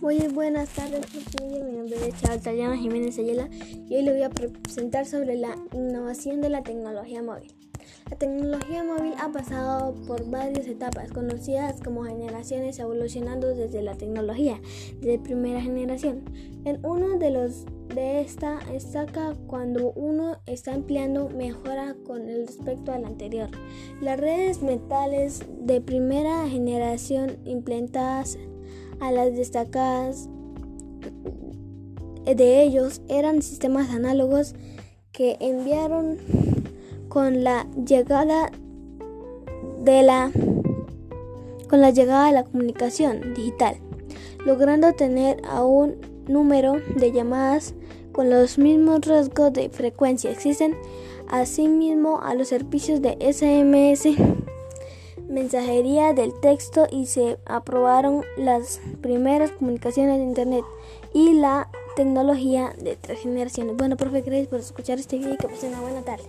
Muy buenas tardes, mi nombre es Charles Taliana Jiménez Ayala y hoy le voy a presentar sobre la innovación de la tecnología móvil. La tecnología móvil ha pasado por varias etapas conocidas como generaciones evolucionando desde la tecnología de primera generación. En uno de los de esta destaca cuando uno está empleando mejora con el respecto al anterior. Las redes metales de primera generación implementadas a las destacadas de ellos eran sistemas análogos que enviaron con la llegada de la con la llegada de la comunicación digital, logrando tener a un número de llamadas con los mismos rasgos de frecuencia. Existen asimismo a los servicios de SMS mensajería del texto y se aprobaron las primeras comunicaciones de Internet y la tecnología de tres generaciones. Bueno, profe, gracias por escuchar este video y que pasen una buena tarde.